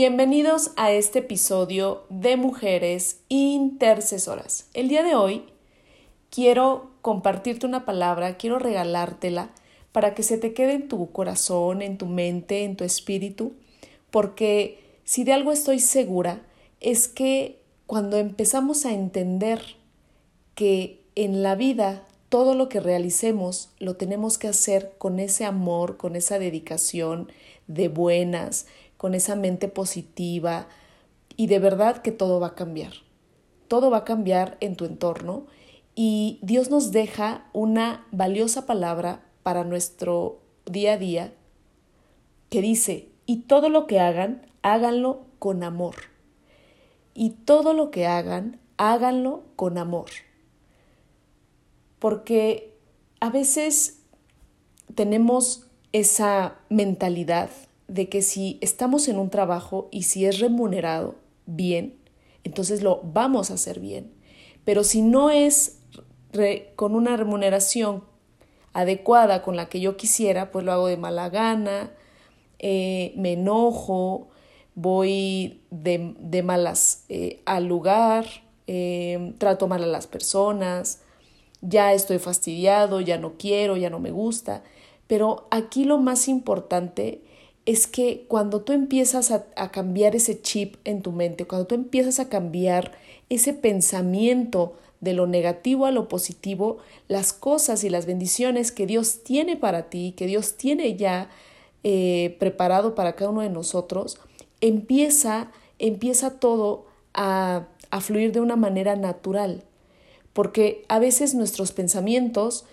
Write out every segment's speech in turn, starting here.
Bienvenidos a este episodio de Mujeres Intercesoras. El día de hoy quiero compartirte una palabra, quiero regalártela para que se te quede en tu corazón, en tu mente, en tu espíritu, porque si de algo estoy segura es que cuando empezamos a entender que en la vida todo lo que realicemos lo tenemos que hacer con ese amor, con esa dedicación de buenas, con esa mente positiva y de verdad que todo va a cambiar. Todo va a cambiar en tu entorno y Dios nos deja una valiosa palabra para nuestro día a día que dice, y todo lo que hagan, háganlo con amor. Y todo lo que hagan, háganlo con amor. Porque a veces tenemos esa mentalidad de que si estamos en un trabajo y si es remunerado bien, entonces lo vamos a hacer bien. Pero si no es con una remuneración adecuada con la que yo quisiera, pues lo hago de mala gana, eh, me enojo, voy de, malas eh, al lugar, eh, trato mal a las personas, ya estoy fastidiado, ya no quiero, ya no me gusta. Pero aquí lo más importante es que cuando tú empiezas a, cambiar ese chip en tu mente, cuando tú empiezas a cambiar ese pensamiento de lo negativo a lo positivo, las cosas y las bendiciones que Dios tiene para ti, que Dios tiene ya eh, preparado para cada uno de nosotros, empieza, empieza todo a, a fluir de una manera natural. Porque a veces nuestros pensamientos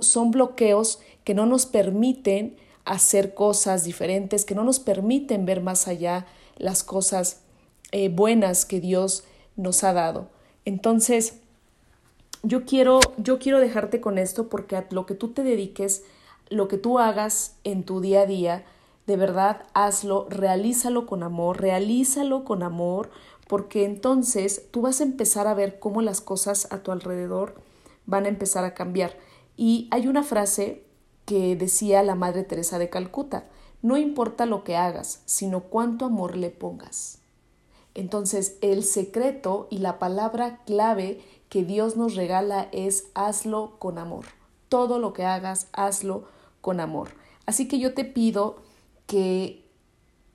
son bloqueos que no nos permiten hacer cosas diferentes, que no nos permiten ver más allá las cosas eh, buenas que Dios nos ha dado. Entonces, yo quiero, yo quiero dejarte con esto porque a lo que tú te dediques, lo que tú hagas en tu día a día, de verdad hazlo, realízalo con amor, realízalo con amor, porque entonces tú vas a empezar a ver cómo las cosas a tu alrededor van a empezar a cambiar. Y hay una frase que decía la Madre Teresa de Calcuta, no importa lo que hagas, sino cuánto amor le pongas. Entonces, el secreto y la palabra clave que Dios nos regala es hazlo con amor. Todo lo que hagas, hazlo con amor. Así que yo te pido que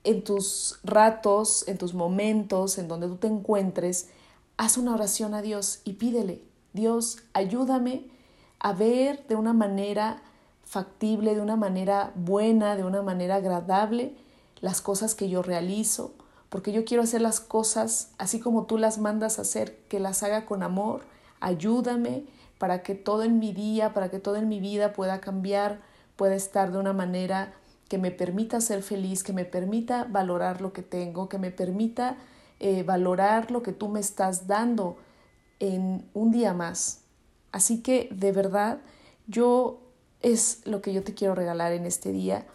en tus ratos, en tus momentos, en donde tú te encuentres, haz una oración a Dios y pídele, Dios, ayúdame a ver de una manera factible, de una manera buena, de una manera agradable las cosas que yo realizo, porque yo quiero hacer las cosas así como tú las mandas a hacer, que las haga con amor. Ayúdame para que todo en mi día, para que todo en mi vida pueda cambiar, pueda estar de una manera que me permita ser feliz, que me permita valorar lo que tengo, que me permita eh, valorar lo que tú me estás dando en un día más. Así que de verdad yo es lo que yo te quiero regalar en este día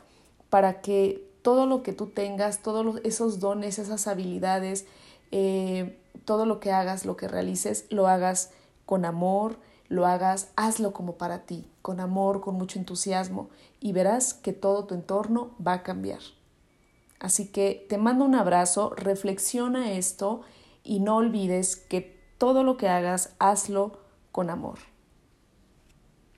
para que todo lo que tú tengas, todos esos dones, esas habilidades, eh, todo lo que hagas, lo que realices, lo hagas con amor, lo hagas, hazlo como para ti, con amor, con mucho entusiasmo y verás que todo tu entorno va a cambiar. Así que te mando un abrazo, reflexiona esto y no olvides que todo lo que hagas, hazlo con amor.